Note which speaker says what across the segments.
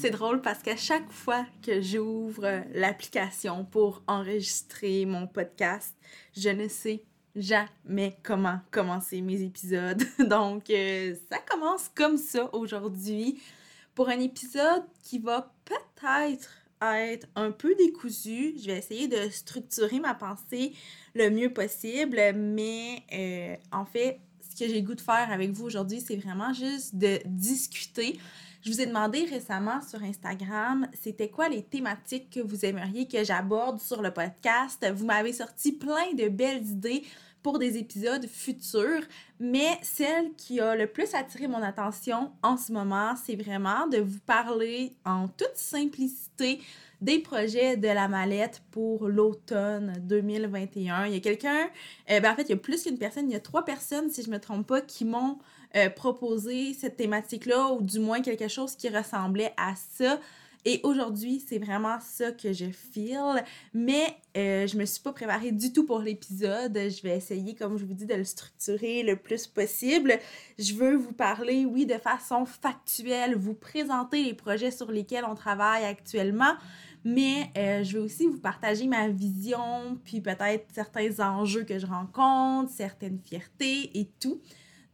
Speaker 1: C'est drôle parce qu'à chaque fois que j'ouvre l'application pour enregistrer mon podcast, je ne sais jamais comment commencer mes épisodes. Donc, euh, ça commence comme ça aujourd'hui pour un épisode qui va peut-être être un peu décousu. Je vais essayer de structurer ma pensée le mieux possible, mais euh, en fait, ce que j'ai goût de faire avec vous aujourd'hui, c'est vraiment juste de discuter je vous ai demandé récemment sur Instagram, c'était quoi les thématiques que vous aimeriez que j'aborde sur le podcast? Vous m'avez sorti plein de belles idées pour des épisodes futurs, mais celle qui a le plus attiré mon attention en ce moment, c'est vraiment de vous parler en toute simplicité des projets de la mallette pour l'automne 2021. Il y a quelqu'un, euh, ben en fait, il y a plus qu'une personne, il y a trois personnes, si je ne me trompe pas, qui m'ont euh, proposer cette thématique-là ou du moins quelque chose qui ressemblait à ça. Et aujourd'hui, c'est vraiment ça que je feel. Mais euh, je me suis pas préparée du tout pour l'épisode. Je vais essayer, comme je vous dis, de le structurer le plus possible. Je veux vous parler, oui, de façon factuelle, vous présenter les projets sur lesquels on travaille actuellement. Mais euh, je vais aussi vous partager ma vision, puis peut-être certains enjeux que je rencontre, certaines fiertés et tout.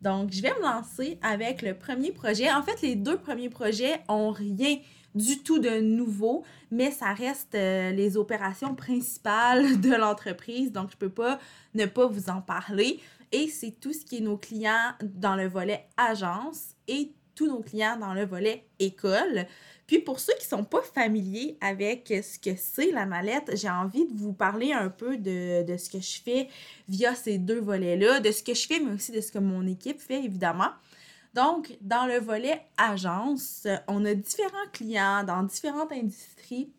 Speaker 1: Donc, je vais me lancer avec le premier projet. En fait, les deux premiers projets ont rien du tout de nouveau, mais ça reste euh, les opérations principales de l'entreprise, donc je ne peux pas ne pas vous en parler. Et c'est tout ce qui est nos clients dans le volet agence et tous nos clients dans le volet école. Puis pour ceux qui ne sont pas familiers avec ce que c'est la mallette, j'ai envie de vous parler un peu de, ce que je fais via ces deux volets-là, de ce que je fais, mais aussi de ce que mon équipe fait, évidemment. Donc, dans le volet agence, on a différents clients dans différentes industries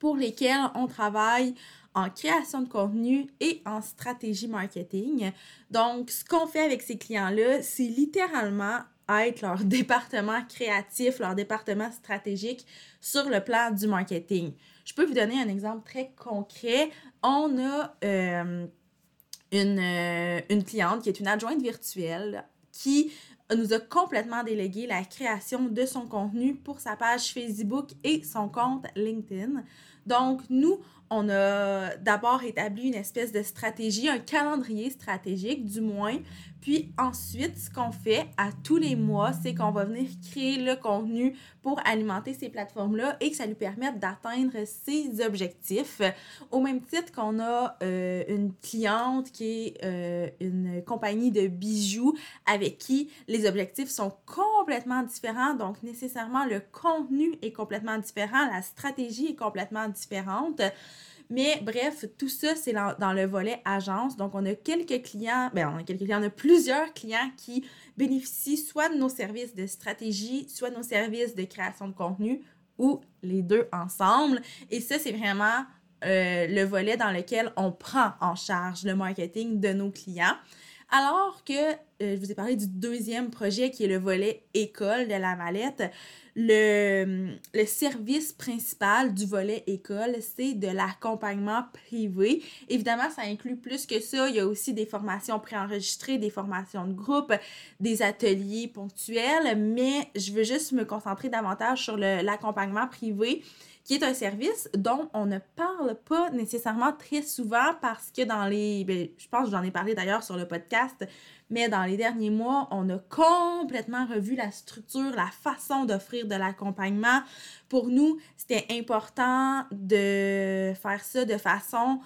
Speaker 1: pour lesquels on travaille en création de contenu et en stratégie marketing. Donc, ce qu'on fait avec ces clients-là, c'est littéralement être leur département créatif, leur département stratégique sur le plan du marketing. Je peux vous donner un exemple très concret. On a euh, une, euh, une cliente qui est une adjointe virtuelle qui nous a complètement délégué la création de son contenu pour sa page Facebook et son compte LinkedIn. Donc, nous, on a d'abord établi une espèce de stratégie, un calendrier stratégique du moins. Puis ensuite, ce qu'on fait à tous les mois, c'est qu'on va venir créer le contenu pour alimenter ces plateformes-là et que ça lui permette d'atteindre ses objectifs. Au même titre qu'on a euh, une cliente qui est euh, une compagnie de bijoux avec qui les objectifs sont complètement différents. Donc nécessairement, le contenu est complètement différent, la stratégie est complètement différente. Mais bref, tout ça, c'est dans le volet agence. Donc, on a quelques clients, ben, on a quelques clients, on a plusieurs clients qui bénéficient soit de nos services de stratégie, soit de nos services de création de contenu ou les deux ensemble. Et ça, c'est vraiment euh, le volet dans lequel on prend en charge le marketing de nos clients. Alors que euh, je vous ai parlé du deuxième projet qui est le volet école de la mallette. Le, le service principal du volet école, c'est de l'accompagnement privé. Évidemment, ça inclut plus que ça. Il y a aussi des formations préenregistrées, des formations de groupe, des ateliers ponctuels, mais je veux juste me concentrer davantage sur l'accompagnement privé qui est un service dont on ne parle pas nécessairement très souvent parce que dans les... Ben, je pense que j'en ai parlé d'ailleurs sur le podcast, mais dans les derniers mois, on a complètement revu la structure, la façon d'offrir de l'accompagnement. Pour nous, c'était important de faire ça de façon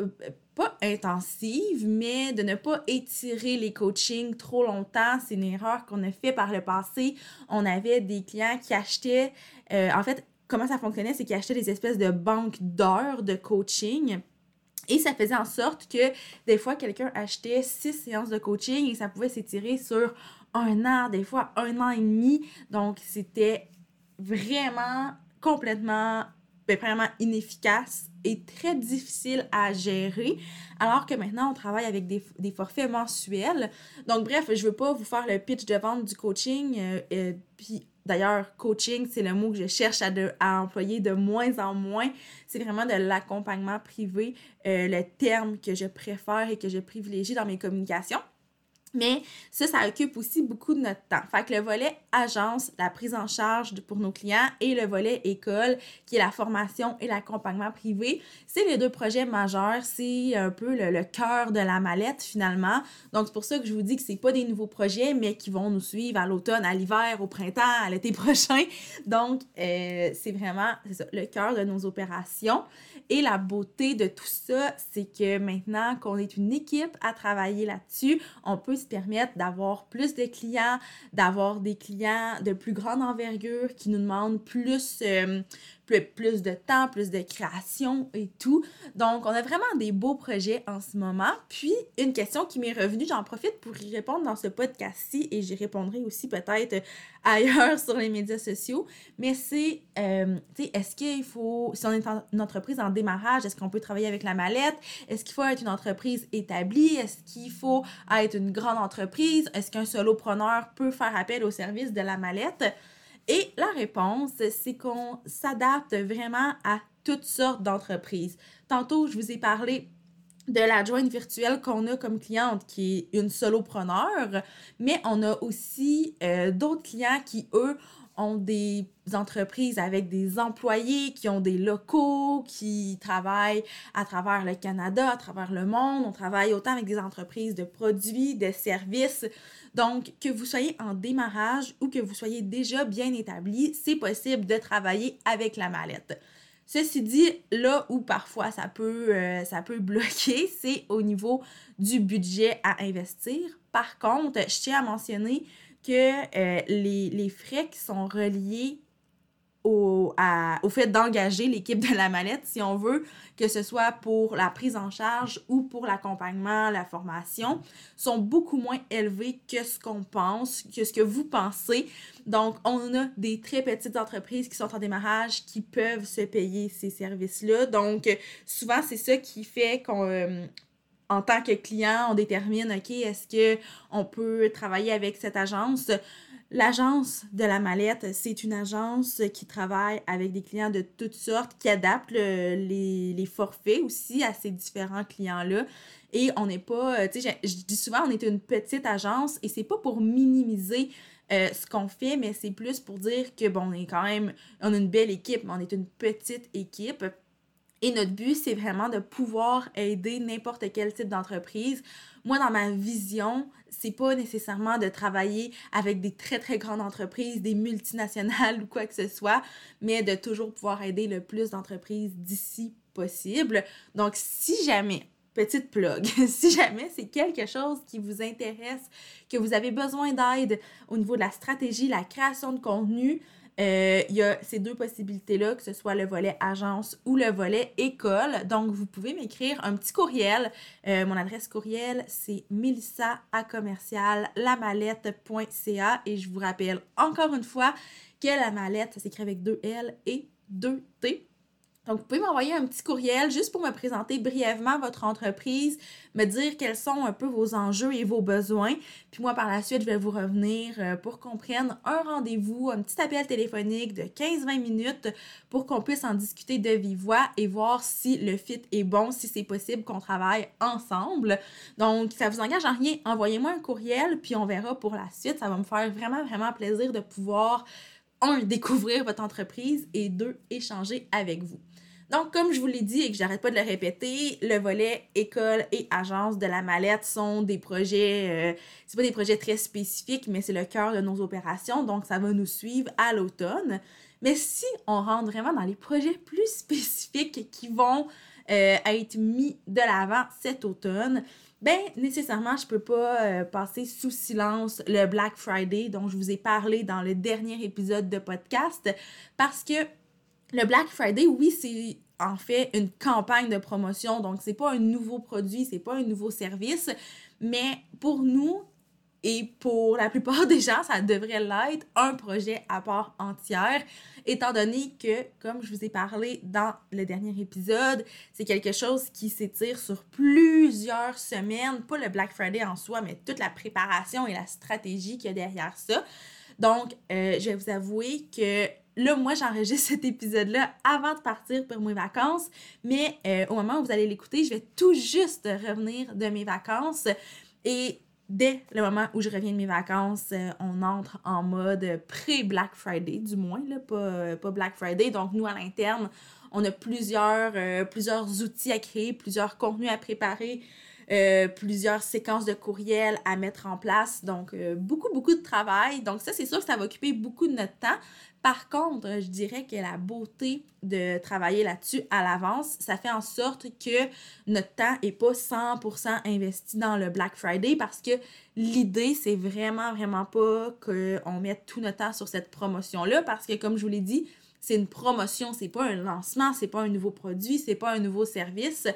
Speaker 1: euh, pas intensive, mais de ne pas étirer les coachings trop longtemps. C'est une erreur qu'on a fait par le passé. On avait des clients qui achetaient, euh, en fait, comment ça fonctionnait, c'est qu'ils achetaient des espèces de banques d'heures de coaching. Et ça faisait en sorte que des fois, quelqu'un achetait six séances de coaching et ça pouvait s'étirer sur un an, des fois un an et demi. Donc, c'était vraiment complètement ben, vraiment inefficace et très difficile à gérer, alors que maintenant, on travaille avec des, des forfaits mensuels. Donc, bref, je veux pas vous faire le pitch de vente du coaching. Euh, euh, puis, d'ailleurs, coaching, c'est le mot que je cherche à, à employer de moins en moins. C'est vraiment de l'accompagnement privé, euh, le terme que je préfère et que je privilégie dans mes communications. Mais ça, ça occupe aussi beaucoup de notre temps. Fait que le volet agence, la prise en charge pour nos clients et le volet école, qui est la formation et l'accompagnement privé, c'est les deux projets majeurs. C'est un peu le, cœur de la mallette finalement. Donc, c'est pour ça que je vous dis que c'est pas des nouveaux projets, mais qui vont nous suivre à l'automne, à l'hiver, au printemps, à l'été prochain. Donc, euh, c'est vraiment ça, le cœur de nos opérations. Et la beauté de tout ça, c'est que maintenant qu'on est une équipe à travailler là-dessus, on peut se permettre d'avoir plus de clients, d'avoir des clients de plus grande envergure qui nous demandent plus, euh, plus, de temps, plus de création et tout. Donc, on a vraiment des beaux projets en ce moment. Puis, une question qui m'est revenue, j'en profite pour y répondre dans ce podcast-ci et j'y répondrai aussi peut-être ailleurs sur les médias sociaux. Mais c'est, euh, tu sais, est-ce qu'il faut, si on est une entreprise en démarrage, est-ce qu'on peut travailler avec la mallette? Est-ce qu'il faut être une entreprise établie? Est-ce qu'il faut être une grande entreprise? Est-ce qu'un solopreneur peut faire appel au service de la mallette? Et la réponse, c'est qu'on s'adapte vraiment à toutes sortes d'entreprises. Tantôt, je vous ai parlé de l'adjointe virtuelle qu'on a comme cliente qui est une solopreneur, mais on a aussi euh, d'autres clients qui, eux, ont des entreprises avec des employés, qui ont des locaux, qui travaillent à travers le Canada, à travers le monde. On travaille autant avec des entreprises de produits, de services. Donc, que vous soyez en démarrage ou que vous soyez déjà bien établi, c'est possible de travailler avec la mallette. Ceci dit, là où parfois ça peut, euh, ça peut bloquer, c'est au niveau du budget à investir. Par contre, je tiens à mentionner que euh, les, les, frais qui sont reliés au, au fait d'engager l'équipe de la mallette, si on veut, que ce soit pour la prise en charge ou pour l'accompagnement, la formation, sont beaucoup moins élevés que ce qu'on pense, que ce que vous pensez. Donc, on a des très petites entreprises qui sont en démarrage qui peuvent se payer ces services-là. Donc, souvent, c'est ça qui fait qu'on... Euh, en tant que client, on détermine, OK, est-ce que on peut travailler avec cette agence? L'agence de la mallette, c'est une agence qui travaille avec des clients de toutes sortes, qui adapte les, les, forfaits aussi à ces différents clients-là. Et on n'est pas, euh, tu sais, je, dis souvent, on est une petite agence et c'est pas pour minimiser euh, ce qu'on fait, mais c'est plus pour dire que, bon, on est quand même, on a une belle équipe, mais on est une petite équipe. Et notre but, c'est vraiment de pouvoir aider n'importe quel type d'entreprise. Moi, dans ma vision, c'est pas nécessairement de travailler avec des très, très grandes entreprises, des multinationales ou quoi que ce soit, mais de toujours pouvoir aider le plus d'entreprises d'ici possible. Donc, si jamais, petite plug, si jamais c'est quelque chose qui vous intéresse, que vous avez besoin d'aide au niveau de la stratégie, la création de contenu, euh, il y a ces deux possibilités-là, que ce soit le volet agence ou le volet école. Donc, vous pouvez m'écrire un petit courriel. Euh, mon adresse courriel, c'est melissa et je vous rappelle encore une fois que la mallette, ça s'écrit avec deux L et deux T. Donc, vous pouvez m'envoyer un petit courriel juste pour me présenter brièvement votre entreprise, me dire quels sont un peu vos enjeux et vos besoins. Puis moi, par la suite, je vais vous revenir euh, pour qu'on prenne un rendez-vous, un petit appel téléphonique de 15-20 minutes pour qu'on puisse en discuter de vive voix et voir si le fit est bon, si c'est possible qu'on travaille ensemble. Donc, ça vous engage en rien. Envoyez-moi un courriel, puis on verra pour la suite. Ça va me faire vraiment, vraiment plaisir de pouvoir un, découvrir votre entreprise et deux, échanger avec vous. Donc, comme je vous l'ai dit et que j'arrête pas de le répéter, le volet école et agence de la mallette sont des projets, euh, c'est pas des projets très spécifiques, mais c'est le cœur de nos opérations, donc ça va nous suivre à l'automne. Mais si on rentre vraiment dans les projets plus spécifiques qui vont euh, être mis de l'avant cet automne, ben nécessairement je peux pas euh, passer sous silence le Black Friday dont je vous ai parlé dans le dernier épisode de podcast parce que le Black Friday, oui, c'est en fait une campagne de promotion, donc c'est pas un nouveau produit, c'est pas un nouveau service, mais pour nous, et pour la plupart des gens, ça devrait l'être un projet à part entière, étant donné que, comme je vous ai parlé dans le dernier épisode, c'est quelque chose qui s'étire sur plusieurs semaines, pas le Black Friday en soi, mais toute la préparation et la stratégie qu'il y a derrière ça. Donc, euh, je vais vous avouer que là, moi, j'enregistre cet épisode-là avant de partir pour mes vacances, mais euh, au moment où vous allez l'écouter, je vais tout juste revenir de mes vacances. Et dès le moment où je reviens de mes vacances, euh, on entre en mode pré-Black Friday, du moins, là, pas, pas, Black Friday. Donc, nous, à l'interne, on a plusieurs, plusieurs outils à créer, plusieurs contenus à préparer, euh, plusieurs séquences de courriels à mettre en place. Donc, euh, beaucoup, beaucoup de travail. Donc, ça, c'est sûr que ça va occuper beaucoup de notre temps. Par contre, je dirais que la beauté de travailler là-dessus à l'avance, ça fait en sorte que notre temps n'est pas 100% investi dans le Black Friday parce que l'idée, c'est vraiment, vraiment pas qu'on mette tout notre temps sur cette promotion-là parce que, comme je vous l'ai dit, c'est une promotion, c'est pas un lancement, c'est pas un nouveau produit, c'est pas un nouveau service.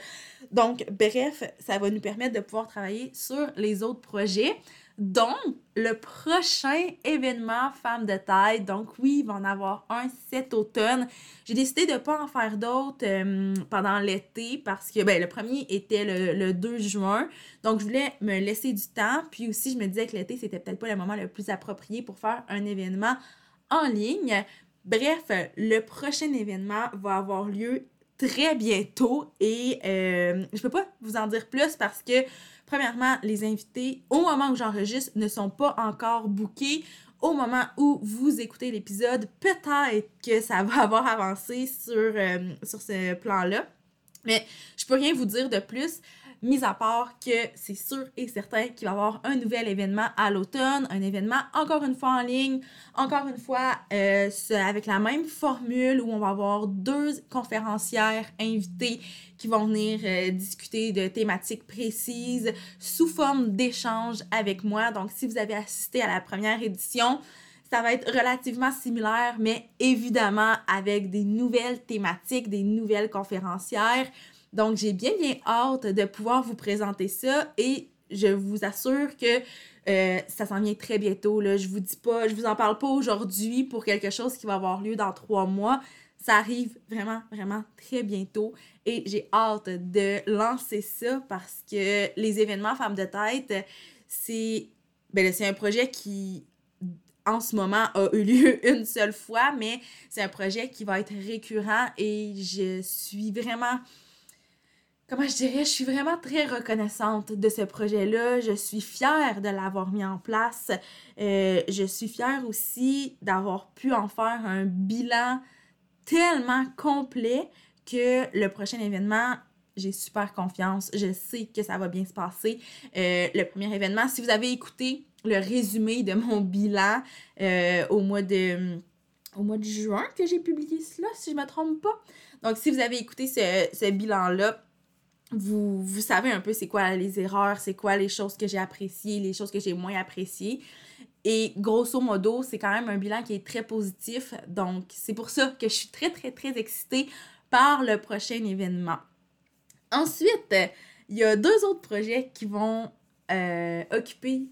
Speaker 1: Donc, bref, ça va nous permettre de pouvoir travailler sur les autres projets. Donc, le prochain événement Femmes de taille, donc oui, il va en avoir un cet automne. J'ai décidé de ne pas en faire d'autres euh, pendant l'été parce que ben, le premier était le, le, 2 juin. Donc, je voulais me laisser du temps. Puis aussi, je me disais que l'été, c'était peut-être pas le moment le plus approprié pour faire un événement en ligne. Bref, le prochain événement va avoir lieu très bientôt et euh, je peux pas vous en dire plus parce que premièrement, les invités au moment où j'enregistre ne sont pas encore bookés. Au moment où vous écoutez l'épisode, peut-être que ça va avoir avancé sur, euh, sur ce plan-là. Mais je peux rien vous dire de plus mis à part que c'est sûr et certain qu'il va y avoir un nouvel événement à l'automne, un événement encore une fois en ligne, encore une fois euh, avec la même formule où on va avoir deux conférencières invitées qui vont venir euh, discuter de thématiques précises sous forme d'échange avec moi. Donc si vous avez assisté à la première édition, ça va être relativement similaire, mais évidemment avec des nouvelles thématiques, des nouvelles conférencières. Donc, j'ai bien, bien hâte de pouvoir vous présenter ça et je vous assure que euh, ça s'en vient très bientôt. Là. Je vous dis pas, je vous en parle pas aujourd'hui pour quelque chose qui va avoir lieu dans trois mois. Ça arrive vraiment, vraiment très bientôt et j'ai hâte de lancer ça parce que les événements Femmes de tête, c'est ben, un projet qui en ce moment a eu lieu une seule fois, mais c'est un projet qui va être récurrent et je suis vraiment comment je dirais, je suis vraiment très reconnaissante de ce projet-là. Je suis fière de l'avoir mis en place. Euh, je suis fière aussi d'avoir pu en faire un bilan tellement complet que le prochain événement, j'ai super confiance. Je sais que ça va bien se passer. Euh, le premier événement, si vous avez écouté le résumé de mon bilan euh, au mois de au mois de juin que j'ai publié cela, si je ne me trompe pas. Donc, si vous avez écouté ce, ce bilan-là, vous, vous savez un peu c'est quoi les erreurs, c'est quoi les choses que j'ai appréciées, les choses que j'ai moins appréciées. Et grosso modo, c'est quand même un bilan qui est très positif. Donc, c'est pour ça que je suis très, très, très excitée par le prochain événement. Ensuite, il y a deux autres projets qui vont euh, occuper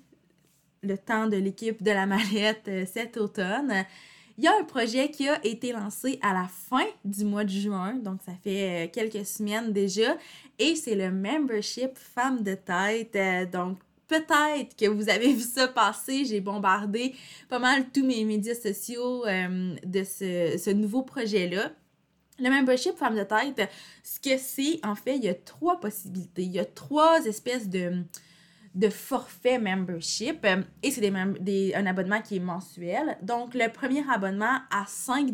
Speaker 1: le temps de l'équipe de la mallette euh, cet automne. Il y a un projet qui a été lancé à la fin du mois de juin, donc ça fait euh, quelques semaines déjà, et c'est le membership Femmes de tête. Euh, donc peut-être que vous avez vu ça passer, j'ai bombardé pas mal tous mes médias sociaux euh, de ce, ce nouveau projet-là. Le membership Femmes de tête, ce que c'est, en fait, il y a trois possibilités. Il y a trois espèces de de forfait membership euh, et c'est des, un abonnement qui est mensuel. Donc, le premier abonnement à 5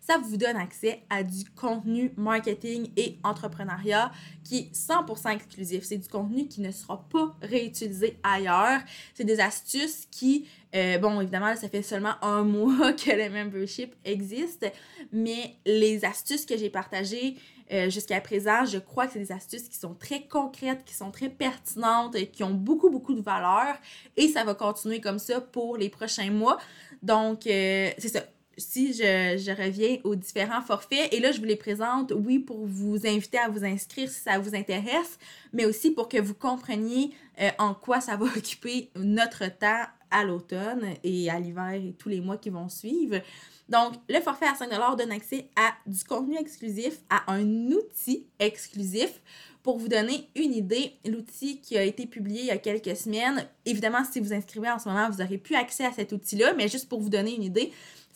Speaker 1: ça vous donne accès à du contenu marketing et entrepreneuriat qui est 100% exclusif. C'est du contenu qui ne sera pas réutilisé ailleurs. C'est des astuces qui, euh, bon, évidemment, ça fait seulement un mois que le membership existe, mais les astuces que j'ai partagées, euh, jusqu'à présent, je crois que c'est des astuces qui sont très concrètes, qui sont très pertinentes, et qui ont beaucoup, beaucoup de valeur. Et ça va continuer comme ça pour les prochains mois. Donc, euh, c'est ça. si je, je, reviens aux différents forfaits, et là, je vous les présente, oui, pour vous inviter à vous inscrire si ça vous intéresse, mais aussi pour que vous compreniez euh, en quoi ça va occuper notre temps à l'automne et à l'hiver et tous les mois qui vont suivre. Donc, le forfait à 5 donne accès à du contenu exclusif, à un outil exclusif. Pour vous donner une idée, l'outil qui a été publié il y a quelques semaines, évidemment, si vous inscrivez en ce moment, vous aurez plus accès à cet outil-là, mais juste pour vous donner une idée,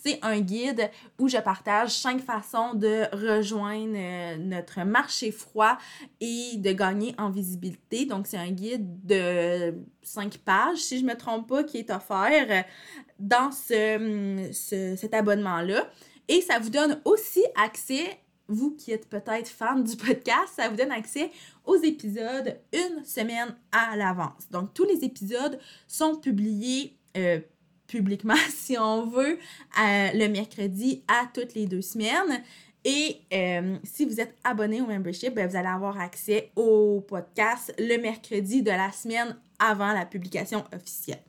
Speaker 1: c'est un guide où je partage cinq façons de rejoindre euh, notre marché froid et de gagner en visibilité. Donc, c'est un guide de cinq pages, si je ne me trompe pas, qui est offert dans ce, cet abonnement-là. Et ça vous donne aussi accès vous qui êtes peut-être fan du podcast, ça vous donne accès aux épisodes une semaine à l'avance. Donc, tous les épisodes sont publiés euh, publiquement, si on veut, le mercredi à toutes les deux semaines. Et euh, si vous êtes abonné au membership, ben, vous allez avoir accès au podcast le mercredi de la semaine avant la publication officielle.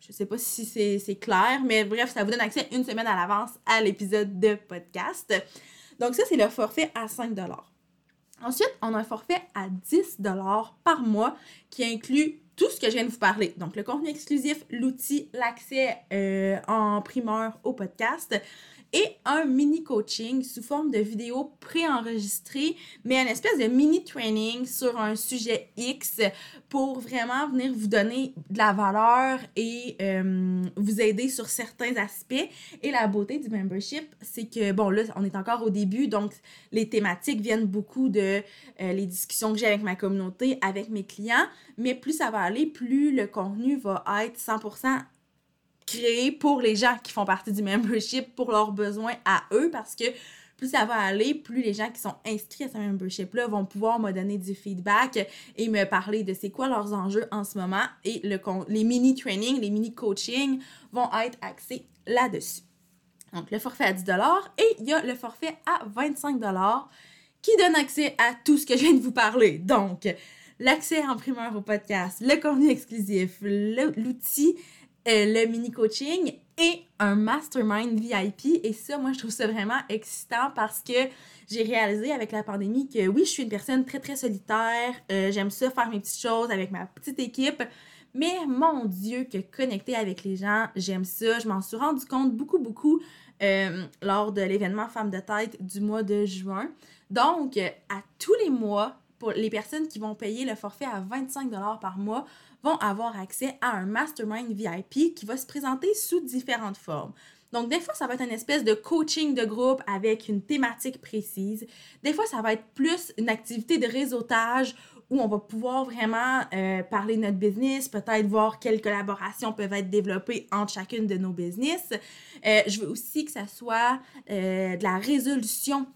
Speaker 1: Je ne sais pas si c'est clair, mais bref, ça vous donne accès une semaine à l'avance à l'épisode de podcast. Donc ça, c'est le forfait à 5 Ensuite, on a un forfait à 10 par mois qui inclut tout ce que je viens de vous parler. Donc, le contenu exclusif, l'outil, l'accès euh, en primeur au podcast et un mini coaching sous forme de vidéo préenregistrée, mais une espèce de mini training sur un sujet X pour vraiment venir vous donner de la valeur et euh, vous aider sur certains aspects. Et la beauté du membership, c'est que, bon, là, on est encore au début, donc les thématiques viennent beaucoup de euh, les discussions que j'ai avec ma communauté, avec mes clients, mais plus ça va aller, plus le contenu va être 100% créé pour les gens qui font partie du membership, pour leurs besoins à eux, parce que plus ça va aller, plus les gens qui sont inscrits à ce membership-là vont pouvoir me donner du feedback et me parler de c'est quoi leurs enjeux en ce moment. Et le, les mini-trainings, les mini-coachings vont être axés là-dessus. Donc, le forfait à 10 et il y a le forfait à 25 qui donne accès à tout ce que je viens de vous parler. Donc, l'accès en primeur au podcast, le contenu exclusif, l'outil le mini coaching et un mastermind VIP. Et ça, moi, je trouve ça vraiment excitant parce que j'ai réalisé avec la pandémie que oui, je suis une personne très, très solitaire. Euh, j'aime ça faire mes petites choses avec ma petite équipe. Mais mon Dieu, que connecter avec les gens, j'aime ça. Je m'en suis rendu compte beaucoup, beaucoup euh, lors de l'événement Femmes de tête du mois de juin. Donc, à tous les mois, pour les personnes qui vont payer le forfait à 25 par mois, vont avoir accès à un mastermind VIP qui va se présenter sous différentes formes. Donc, des fois, ça va être une espèce de coaching de groupe avec une thématique précise. Des fois, ça va être plus une activité de réseautage où on va pouvoir vraiment euh, parler de notre business, peut-être voir quelles collaborations peuvent être développées entre chacune de nos business. Euh, je veux aussi que ça soit euh, de la résolution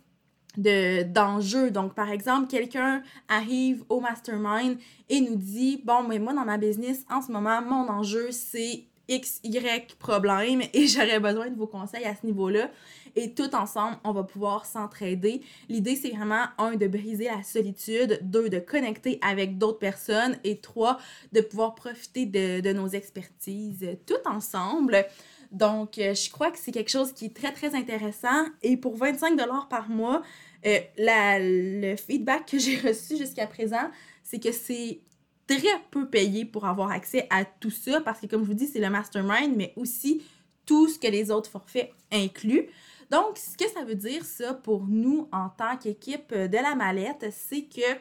Speaker 1: de d'enjeux. Donc, par exemple, quelqu'un arrive au mastermind et nous dit Bon, mais moi, dans ma business, en ce moment, mon enjeu, c'est X, Y problème et j'aurais besoin de vos conseils à ce niveau-là. Et tout ensemble, on va pouvoir s'entraider. L'idée, c'est vraiment, un, de briser la solitude, deux, de connecter avec d'autres personnes et trois, de pouvoir profiter de, de nos expertises tout ensemble. Donc, euh, je crois que c'est quelque chose qui est très, très intéressant. Et pour 25 par mois, euh, le feedback que j'ai reçu jusqu'à présent, c'est que c'est très peu payé pour avoir accès à tout ça parce que, comme je vous dis, c'est le mastermind, mais aussi tout ce que les autres forfaits incluent. Donc, ce que ça veut dire, ça, pour nous, en tant qu'équipe de la mallette, c'est que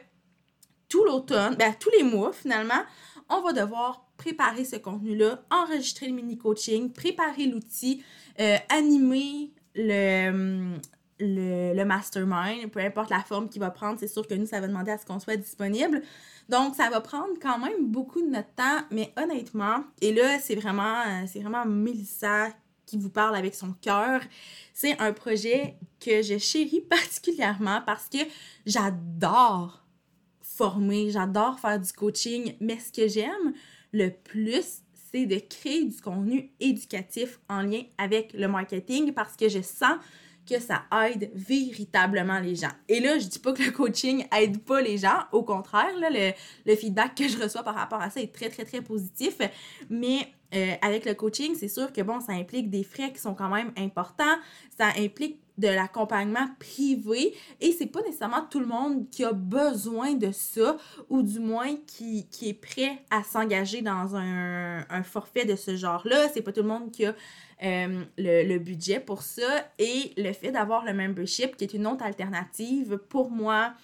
Speaker 1: tout l'automne, ben, tous les mois, finalement, on va devoir préparer ce contenu-là, enregistrer le mini-coaching, préparer l'outil, euh, animer le, mastermind, peu importe la forme qu'il va prendre, c'est sûr que nous, ça va demander à ce qu'on soit disponible. Donc, ça va prendre quand même beaucoup de notre temps, mais honnêtement, et là, c'est vraiment, c'est vraiment Mélissa qui vous parle avec son cœur. C'est un projet que je chéris particulièrement parce que j'adore former, j'adore faire du coaching, mais ce que j'aime le plus, c'est de créer du contenu éducatif en lien avec le marketing parce que je sens que ça aide véritablement les gens. Et là, je dis pas que le coaching aide pas les gens, au contraire, là, le, le feedback que je reçois par rapport à ça est très, très, très positif, mais euh, avec le coaching, c'est sûr que bon, ça implique des frais qui sont quand même importants, ça implique de l'accompagnement privé et c'est pas nécessairement tout le monde qui a besoin de ça ou du moins qui, qui est prêt à s'engager dans un, un, forfait de ce genre-là. C'est pas tout le monde qui a euh, le, le, budget pour ça et le fait d'avoir le membership qui est une autre alternative pour moi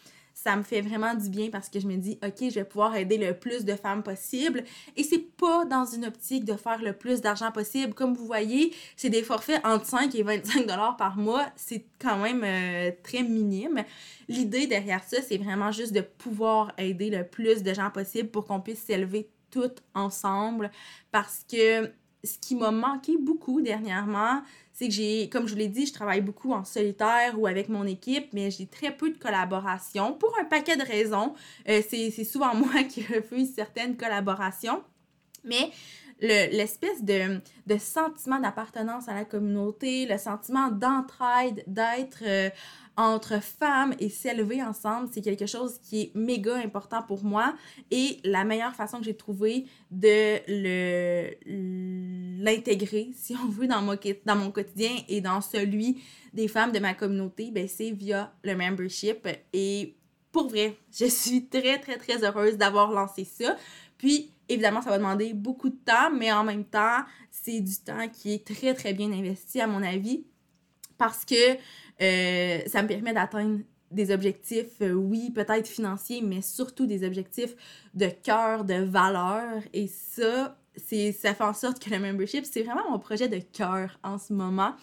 Speaker 1: ça me fait vraiment du bien parce que je me dis, OK, je vais pouvoir aider le plus de femmes possible. Et c'est pas dans une optique de faire le plus d'argent possible. Comme vous voyez, c'est des forfaits entre 5 et 25 dollars par mois. C'est quand même euh, très minime. L'idée derrière ça, c'est vraiment juste de pouvoir aider le plus de gens possible pour qu'on puisse s'élever toutes ensemble parce que ce qui m'a manqué beaucoup dernièrement, c'est que j'ai, comme je vous l'ai dit, je travaille beaucoup en solitaire ou avec mon équipe, mais j'ai très peu de collaboration pour un paquet de raisons. Euh, c'est, souvent moi qui refuse certaines collaborations. Mais l'espèce de, sentiment d'appartenance à la communauté, le sentiment d'entraide, d'être euh, entre femmes et s'élever ensemble, c'est quelque chose qui est méga important pour moi. Et la meilleure façon que j'ai trouvé de l'intégrer, si on veut, dans mon, dans mon quotidien et dans celui des femmes de ma communauté, ben, c'est via le membership. Et pour vrai, je suis très, très, très heureuse d'avoir lancé ça. Puis, évidemment, ça va demander beaucoup de temps, mais en même temps, c'est du temps qui est très, très bien investi, à mon avis, parce que euh, ça me permet d'atteindre des objectifs, euh, oui, peut-être financiers, mais surtout des objectifs de cœur, de valeur. Et ça, ça fait en sorte que le membership, c'est vraiment mon projet de cœur en ce moment.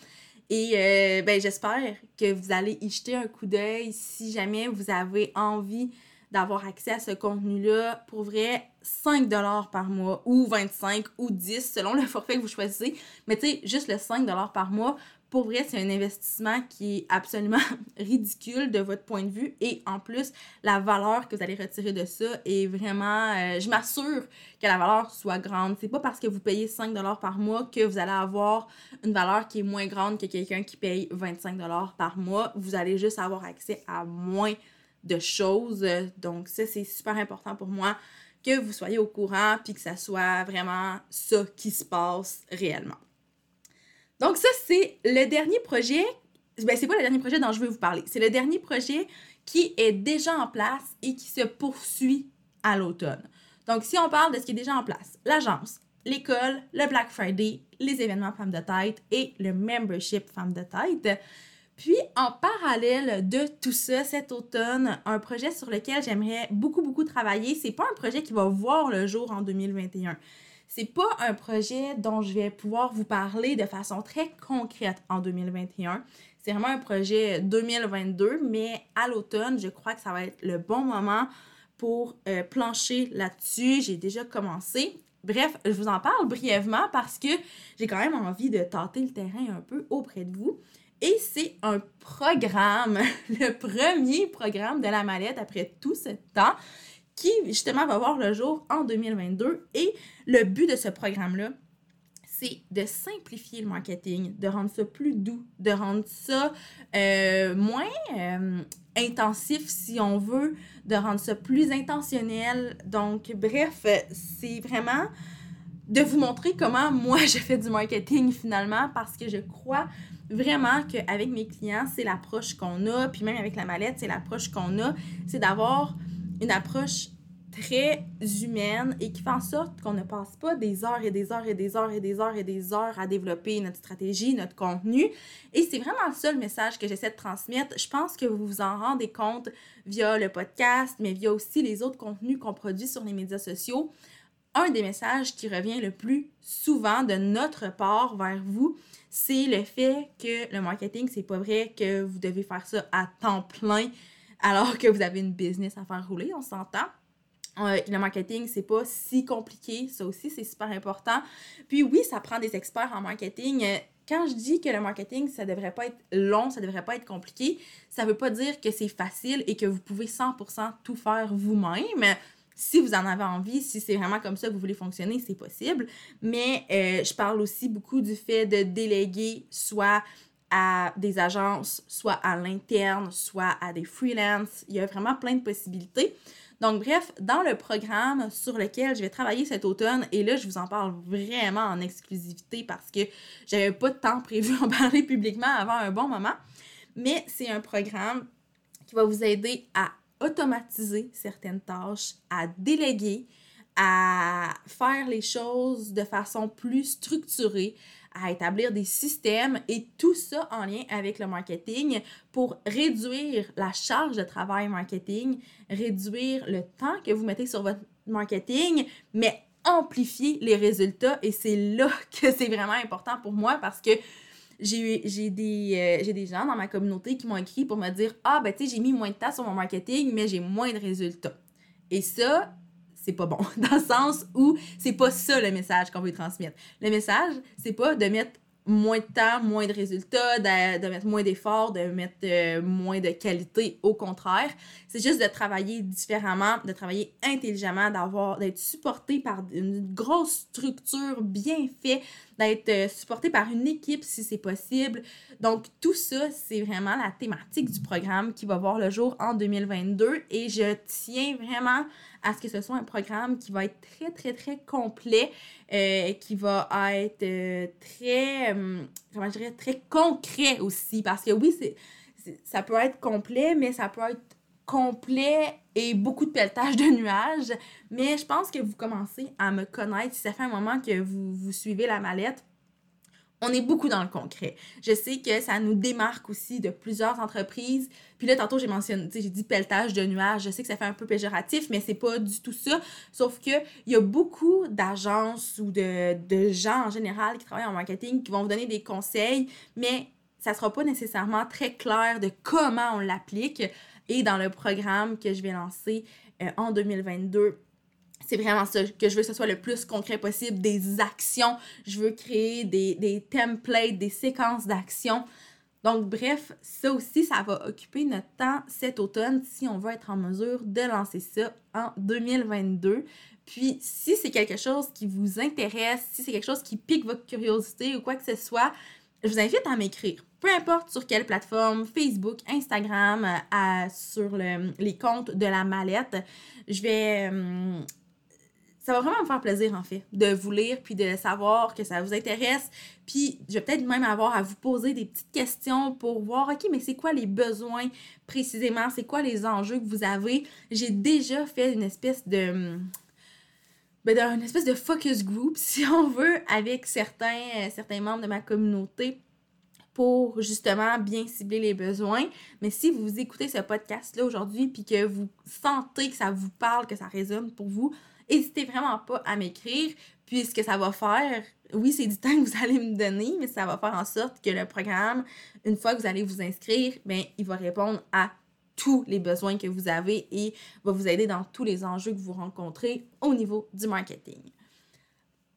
Speaker 1: Et euh, ben, j'espère que vous allez y jeter un coup d'œil si jamais vous avez envie d'avoir accès à ce contenu-là. Pour vrai, 5 par mois ou 25 ou 10 selon le forfait que vous choisissez. Mais tu sais, juste le 5 par mois pour vrai, c'est un investissement qui est absolument ridicule de votre point de vue. Et en plus, la valeur que vous allez retirer de ça est vraiment. Euh, je m'assure que la valeur soit grande. C'est pas parce que vous payez 5 par mois que vous allez avoir une valeur qui est moins grande que quelqu'un qui paye 25 par mois. Vous allez juste avoir accès à moins de choses. Donc, ça, c'est super important pour moi que vous soyez au courant puis que ça soit vraiment ça qui se passe réellement. Donc ça, c'est le dernier projet. Ben, c'est pas le dernier projet dont je veux vous parler? C'est le dernier projet qui est déjà en place et qui se poursuit à l'automne. Donc, si on parle de ce qui est déjà en place, l'agence, l'école, le Black Friday, les événements Femmes de tête et le membership Femmes de tête. Puis, en parallèle de tout ça, cet automne, un projet sur lequel j'aimerais beaucoup, beaucoup travailler, c'est pas un projet qui va voir le jour en 2021 c'est pas un projet dont je vais pouvoir vous parler de façon très concrète en 2021. C'est vraiment un projet 2022, mais à l'automne, je crois que ça va être le bon moment pour euh, plancher là-dessus. J'ai déjà commencé. Bref, je vous en parle brièvement parce que j'ai quand même envie de tâter le terrain un peu auprès de vous. Et c'est un programme, le premier programme de la mallette après tout ce temps qui justement va voir le jour en 2022. Et le but de ce programme-là, c'est de simplifier le marketing, de rendre ça plus doux, de rendre ça euh, moins euh, intensif si on veut, de rendre ça plus intentionnel. Donc, bref, c'est vraiment de vous montrer comment moi je fais du marketing finalement parce que je crois vraiment qu'avec mes clients, c'est l'approche qu'on a, puis même avec la mallette, c'est l'approche qu'on a, c'est d'avoir une approche très humaine et qui fait en sorte qu'on ne passe pas des heures et des heures et des heures et des heures et des heures à développer notre stratégie, notre contenu. Et c'est vraiment le seul message que j'essaie de transmettre. Je pense que vous vous en rendez compte via le podcast, mais via aussi les autres contenus qu'on produit sur les médias sociaux. Un des messages qui revient le plus souvent de notre part vers vous, c'est le fait que le marketing, c'est pas vrai que vous devez faire ça à temps plein alors que vous avez une business à faire rouler, on s'entend. Euh, le marketing, c'est pas si compliqué. Ça aussi, c'est super important. Puis oui, ça prend des experts en marketing. Euh, quand je dis que le marketing, ça devrait pas être long, ça devrait pas être compliqué, ça veut pas dire que c'est facile et que vous pouvez 100% tout faire vous-même. Si vous en avez envie, si c'est vraiment comme ça que vous voulez fonctionner, c'est possible. Mais euh, je parle aussi beaucoup du fait de déléguer soit à des agences, soit à l'interne, soit à des freelances. Il y a vraiment plein de possibilités. Donc, bref, dans le programme sur lequel je vais travailler cet automne, et là, je vous en parle vraiment en exclusivité parce que j'avais pas de temps prévu en parler publiquement avant un bon moment, mais c'est un programme qui va vous aider à automatiser certaines tâches, à déléguer, à faire les choses de façon plus structurée, à établir des systèmes et tout ça en lien avec le marketing pour réduire la charge de travail marketing, réduire le temps que vous mettez sur votre marketing, mais amplifier les résultats. Et c'est là que c'est vraiment important pour moi parce que j'ai des, euh, des gens dans ma communauté qui m'ont écrit pour me dire Ah, ben tu sais, j'ai mis moins de temps sur mon marketing, mais j'ai moins de résultats. Et ça, c'est pas bon. Dans le sens où c'est pas ça le message qu'on veut transmettre. Le message, c'est pas de mettre moins de temps, moins de résultats, de, mettre moins d'efforts, de mettre euh, moins de qualité. Au contraire, c'est juste de travailler différemment, de travailler intelligemment, d'avoir, d'être supporté par une grosse structure bien faite, d'être euh, supporté par une équipe si c'est possible. Donc, tout ça, c'est vraiment la thématique du programme qui va voir le jour en 2022 et je tiens vraiment à ce que ce soit un programme qui va être très, très, très complet, euh, qui va être euh, très, comment je dirais, très concret aussi. Parce que oui, ça peut être complet, mais ça peut être complet et beaucoup de pelletage de nuages. Mais je pense que vous commencez à me connaître. Si ça fait un moment que vous, vous suivez la mallette, on est beaucoup dans le concret. Je sais que ça nous démarque aussi de plusieurs entreprises. Puis là, tantôt, j'ai mentionné, j'ai dit pelletage de nuages. Je sais que ça fait un peu péjoratif, mais c'est pas du tout ça. Sauf que il y a beaucoup d'agences ou de, gens en général qui travaillent en marketing qui vont vous donner des conseils, mais ça sera pas nécessairement très clair de comment on l'applique. Et dans le programme que je vais lancer euh, en 2022, c'est vraiment ça que je veux que ce soit le plus concret possible, des actions. Je veux créer des, des templates, des séquences d'actions. Donc, bref, ça aussi, ça va occuper notre temps cet automne si on veut être en mesure de lancer ça en 2022. Puis, si c'est quelque chose qui vous intéresse, si c'est quelque chose qui pique votre curiosité ou quoi que ce soit, je vous invite à m'écrire peu importe sur quelle plateforme, Facebook, Instagram, euh, sur les comptes de la mallette, je vais... Ça va vraiment me faire plaisir, en fait, de vous lire, puis de savoir que ça vous intéresse. Puis, je vais peut-être même avoir à vous poser des petites questions pour voir, OK, mais c'est quoi les besoins précisément? C'est quoi les enjeux que vous avez? J'ai déjà fait une espèce de... Ben, d'une espèce de focus group, si on veut, avec certains, euh, certains membres de ma communauté pour justement bien cibler les besoins. Mais si vous écoutez ce podcast-là aujourd'hui puis que vous sentez que ça vous parle, que ça résonne pour vous, n'hésitez vraiment pas à m'écrire. Puis ce que ça va faire, oui, c'est du temps que vous allez me donner, mais ça va faire en sorte que le programme, une fois que vous allez vous inscrire, bien, il va répondre à tous les besoins que vous avez et va vous aider dans tous les enjeux que vous rencontrez au niveau du marketing.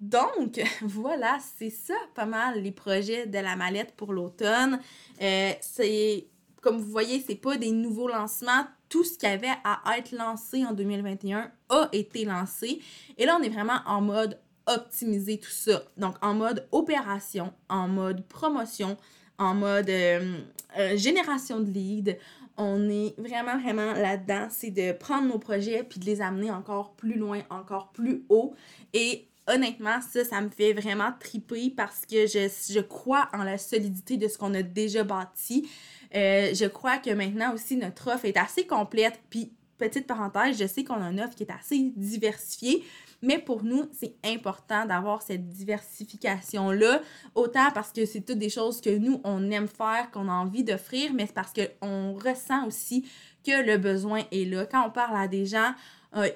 Speaker 1: Donc, voilà, c'est ça pas mal les projets de la mallette pour l'automne. Euh, c'est, comme vous voyez, c'est pas des nouveaux lancements. Tout ce qui avait à être lancé en 2021 a été lancé. Et là, on est vraiment en mode optimiser tout ça. Donc, en mode opération, en mode promotion, en mode euh, euh, génération de leads. On est vraiment, vraiment là-dedans. C'est de prendre nos projets puis de les amener encore plus loin, encore plus haut. Et honnêtement, ça, ça me fait vraiment triper parce que je, je crois en la solidité de ce qu'on a déjà bâti. Euh, je crois que maintenant aussi, notre offre est assez complète. Puis, petite parenthèse, je sais qu'on a une offre qui est assez diversifiée. Mais pour nous, c'est important d'avoir cette diversification-là, autant parce que c'est toutes des choses que nous, on aime faire, qu'on a envie d'offrir, mais c'est parce qu'on ressent aussi que le besoin est là. Quand on parle à des gens, euh,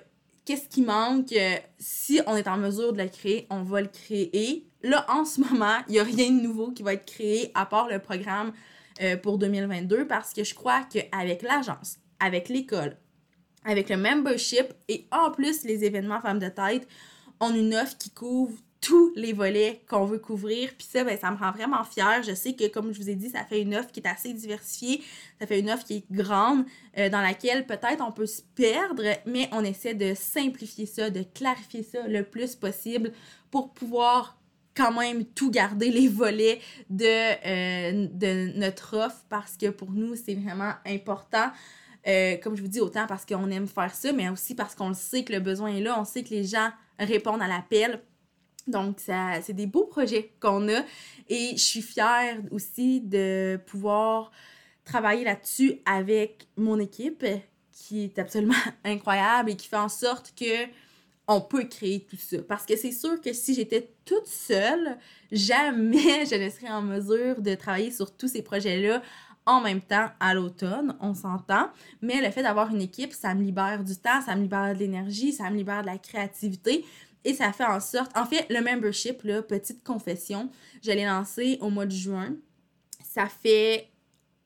Speaker 1: qu'est-ce qui manque, euh, si on est en mesure de le créer, on va le créer. Là, en ce moment, il n'y a rien de nouveau qui va être créé à part le programme euh, pour 2022 parce que je crois qu'avec l'agence, avec l'école, avec le membership et en plus les événements femmes de tête, on a une offre qui couvre tous les volets qu'on veut couvrir. Puis ça, ben, ça me rend vraiment fière. Je sais que, comme je vous ai dit, ça fait une offre qui est assez diversifiée. Ça fait une offre qui est grande, euh, dans laquelle peut-être on peut se perdre, mais on essaie de simplifier ça, de clarifier ça le plus possible pour pouvoir quand même tout garder les volets de, euh, de notre offre parce que pour nous, c'est vraiment important. Euh, comme je vous dis, autant parce qu'on aime faire ça, mais aussi parce qu'on sait que le besoin est là, on sait que les gens répondent à l'appel. Donc, ça, c'est des beaux projets qu'on a et je suis fière aussi de pouvoir travailler là-dessus avec mon équipe qui est absolument incroyable et qui fait en sorte que on peut créer tout ça. Parce que c'est sûr que si j'étais toute seule, jamais je ne serais en mesure de travailler sur tous ces projets-là en même temps à l'automne, on s'entend. Mais le fait d'avoir une équipe, ça me libère du temps, ça me libère de l'énergie, ça me libère de la créativité. Et ça fait en sorte, en fait, le membership, là, petite confession, je l'ai lancé au mois de juin. Ça fait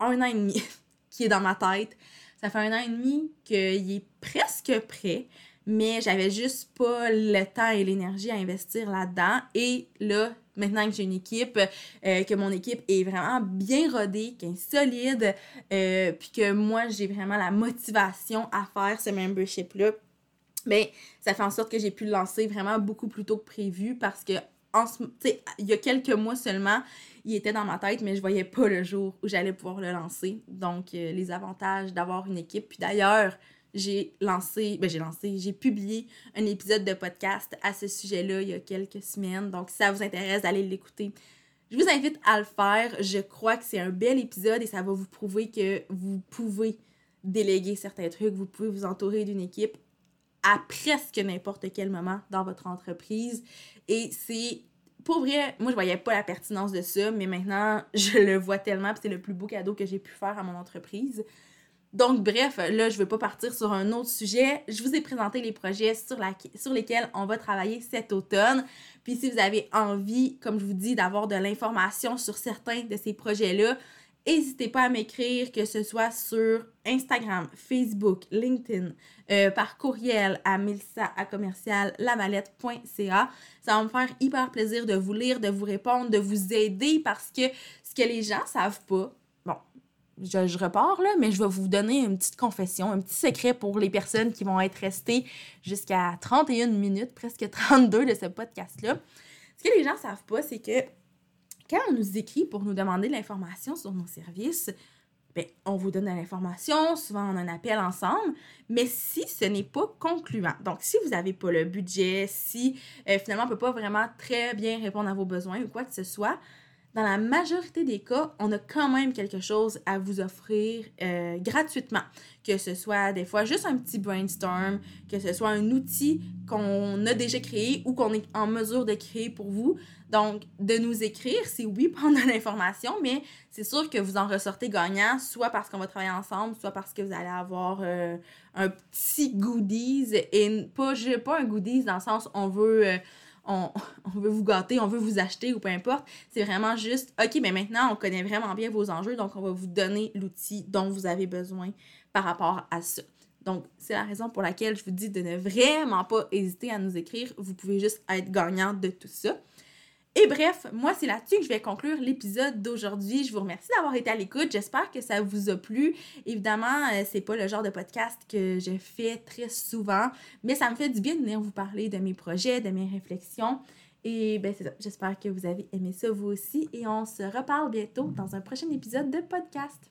Speaker 1: un an et demi qui est dans ma tête. Ça fait un an et demi qu'il est presque prêt mais j'avais juste pas le temps et l'énergie à investir là-dedans. Et là, maintenant que j'ai une équipe, euh, que mon équipe est vraiment bien rodée, qu'elle est solide, euh, puis que moi, j'ai vraiment la motivation à faire ce membership-là, ben, ça fait en sorte que j'ai pu le lancer vraiment beaucoup plus tôt que prévu parce que en il y a quelques mois seulement, il était dans ma tête, mais je voyais pas le jour où j'allais pouvoir le lancer. Donc, euh, les avantages d'avoir une équipe. Puis d'ailleurs, j'ai lancé, ben j'ai lancé, j'ai publié un épisode de podcast à ce sujet-là il y a quelques semaines. Donc, si ça vous intéresse d'aller l'écouter, je vous invite à le faire. Je crois que c'est un bel épisode et ça va vous prouver que vous pouvez déléguer certains trucs, vous pouvez vous entourer d'une équipe à presque n'importe quel moment dans votre entreprise. Et c'est pour vrai, moi je voyais pas la pertinence de ça, mais maintenant je le vois tellement, c'est le plus beau cadeau que j'ai pu faire à mon entreprise. Donc, bref, là, je ne veux pas partir sur un autre sujet. Je vous ai présenté les projets sur, lesquels on va travailler cet automne. Puis, si vous avez envie, comme je vous dis, d'avoir de l'information sur certains de ces projets-là, n'hésitez pas à m'écrire, que ce soit sur Instagram, Facebook, LinkedIn, euh, par courriel à melissa. Ça va me faire hyper plaisir de vous lire, de vous répondre, de vous aider parce que ce que les gens savent pas, je, repars là, mais je vais vous donner une petite confession, un petit secret pour les personnes qui vont être restées jusqu'à 31 minutes, presque 32 de ce podcast-là. Ce que les gens ne savent pas, c'est que quand on nous écrit pour nous demander de l'information sur nos services, ben, on vous donne de l'information, souvent on a un appel ensemble, mais si ce n'est pas concluant, donc si vous n'avez pas le budget, si euh, finalement on ne peut pas vraiment très bien répondre à vos besoins ou quoi que ce soit, dans la majorité des cas, on a quand même quelque chose à vous offrir euh, gratuitement. Que ce soit des fois juste un petit brainstorm, que ce soit un outil qu'on a déjà créé ou qu'on est en mesure de créer pour vous. Donc, de nous écrire, c'est oui prendre de l'information, mais c'est sûr que vous en ressortez gagnant, soit parce qu'on va travailler ensemble, soit parce que vous allez avoir euh, un petit goodies, et pas, pas un goodies dans le sens on veut... Euh, on, veut vous gâter, on veut vous acheter ou peu importe. C'est vraiment juste, OK, mais maintenant, on connaît vraiment bien vos enjeux, donc on va vous donner l'outil dont vous avez besoin par rapport à ça. Donc, c'est la raison pour laquelle je vous dis de ne vraiment pas hésiter à nous écrire. Vous pouvez juste être gagnant de tout ça. Et bref, moi, c'est là-dessus que je vais conclure l'épisode d'aujourd'hui. Je vous remercie d'avoir été à l'écoute. J'espère que ça vous a plu. Évidemment, euh, c'est pas le genre de podcast que je fais très souvent, mais ça me fait du bien de venir vous parler de mes projets, de mes réflexions. Et ben c'est ça. J'espère que vous avez aimé ça vous aussi et on se reparle bientôt dans un prochain épisode de podcast.